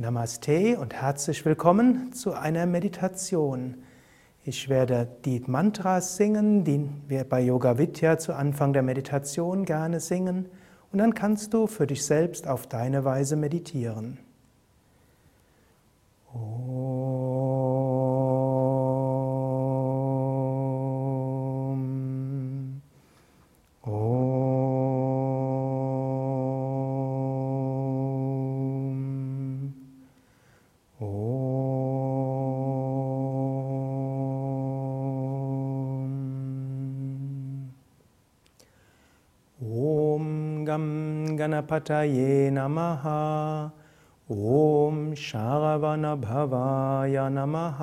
Namaste und herzlich willkommen zu einer Meditation. Ich werde die Mantras singen, die wir bei Yoga Vidya zu Anfang der Meditation gerne singen, und dann kannst du für dich selbst auf deine Weise meditieren. गं गणपतये नमः। ॐ शागवनभवाय नमः।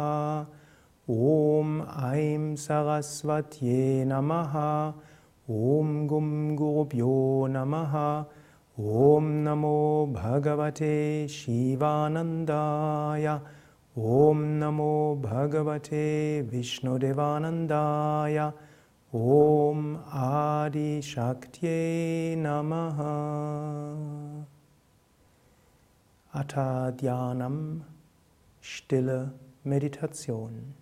ॐ ऐं सरस्वत्यै नमः। ॐ गुं गोभ्यो नमः। ॐ नमो भगवते शिवानन्दाय। ॐ नमो भगवते विष्णुदेवानन्दाय। Om Adi Shaktye Namaha. Atha Dhyanam, stille Meditation.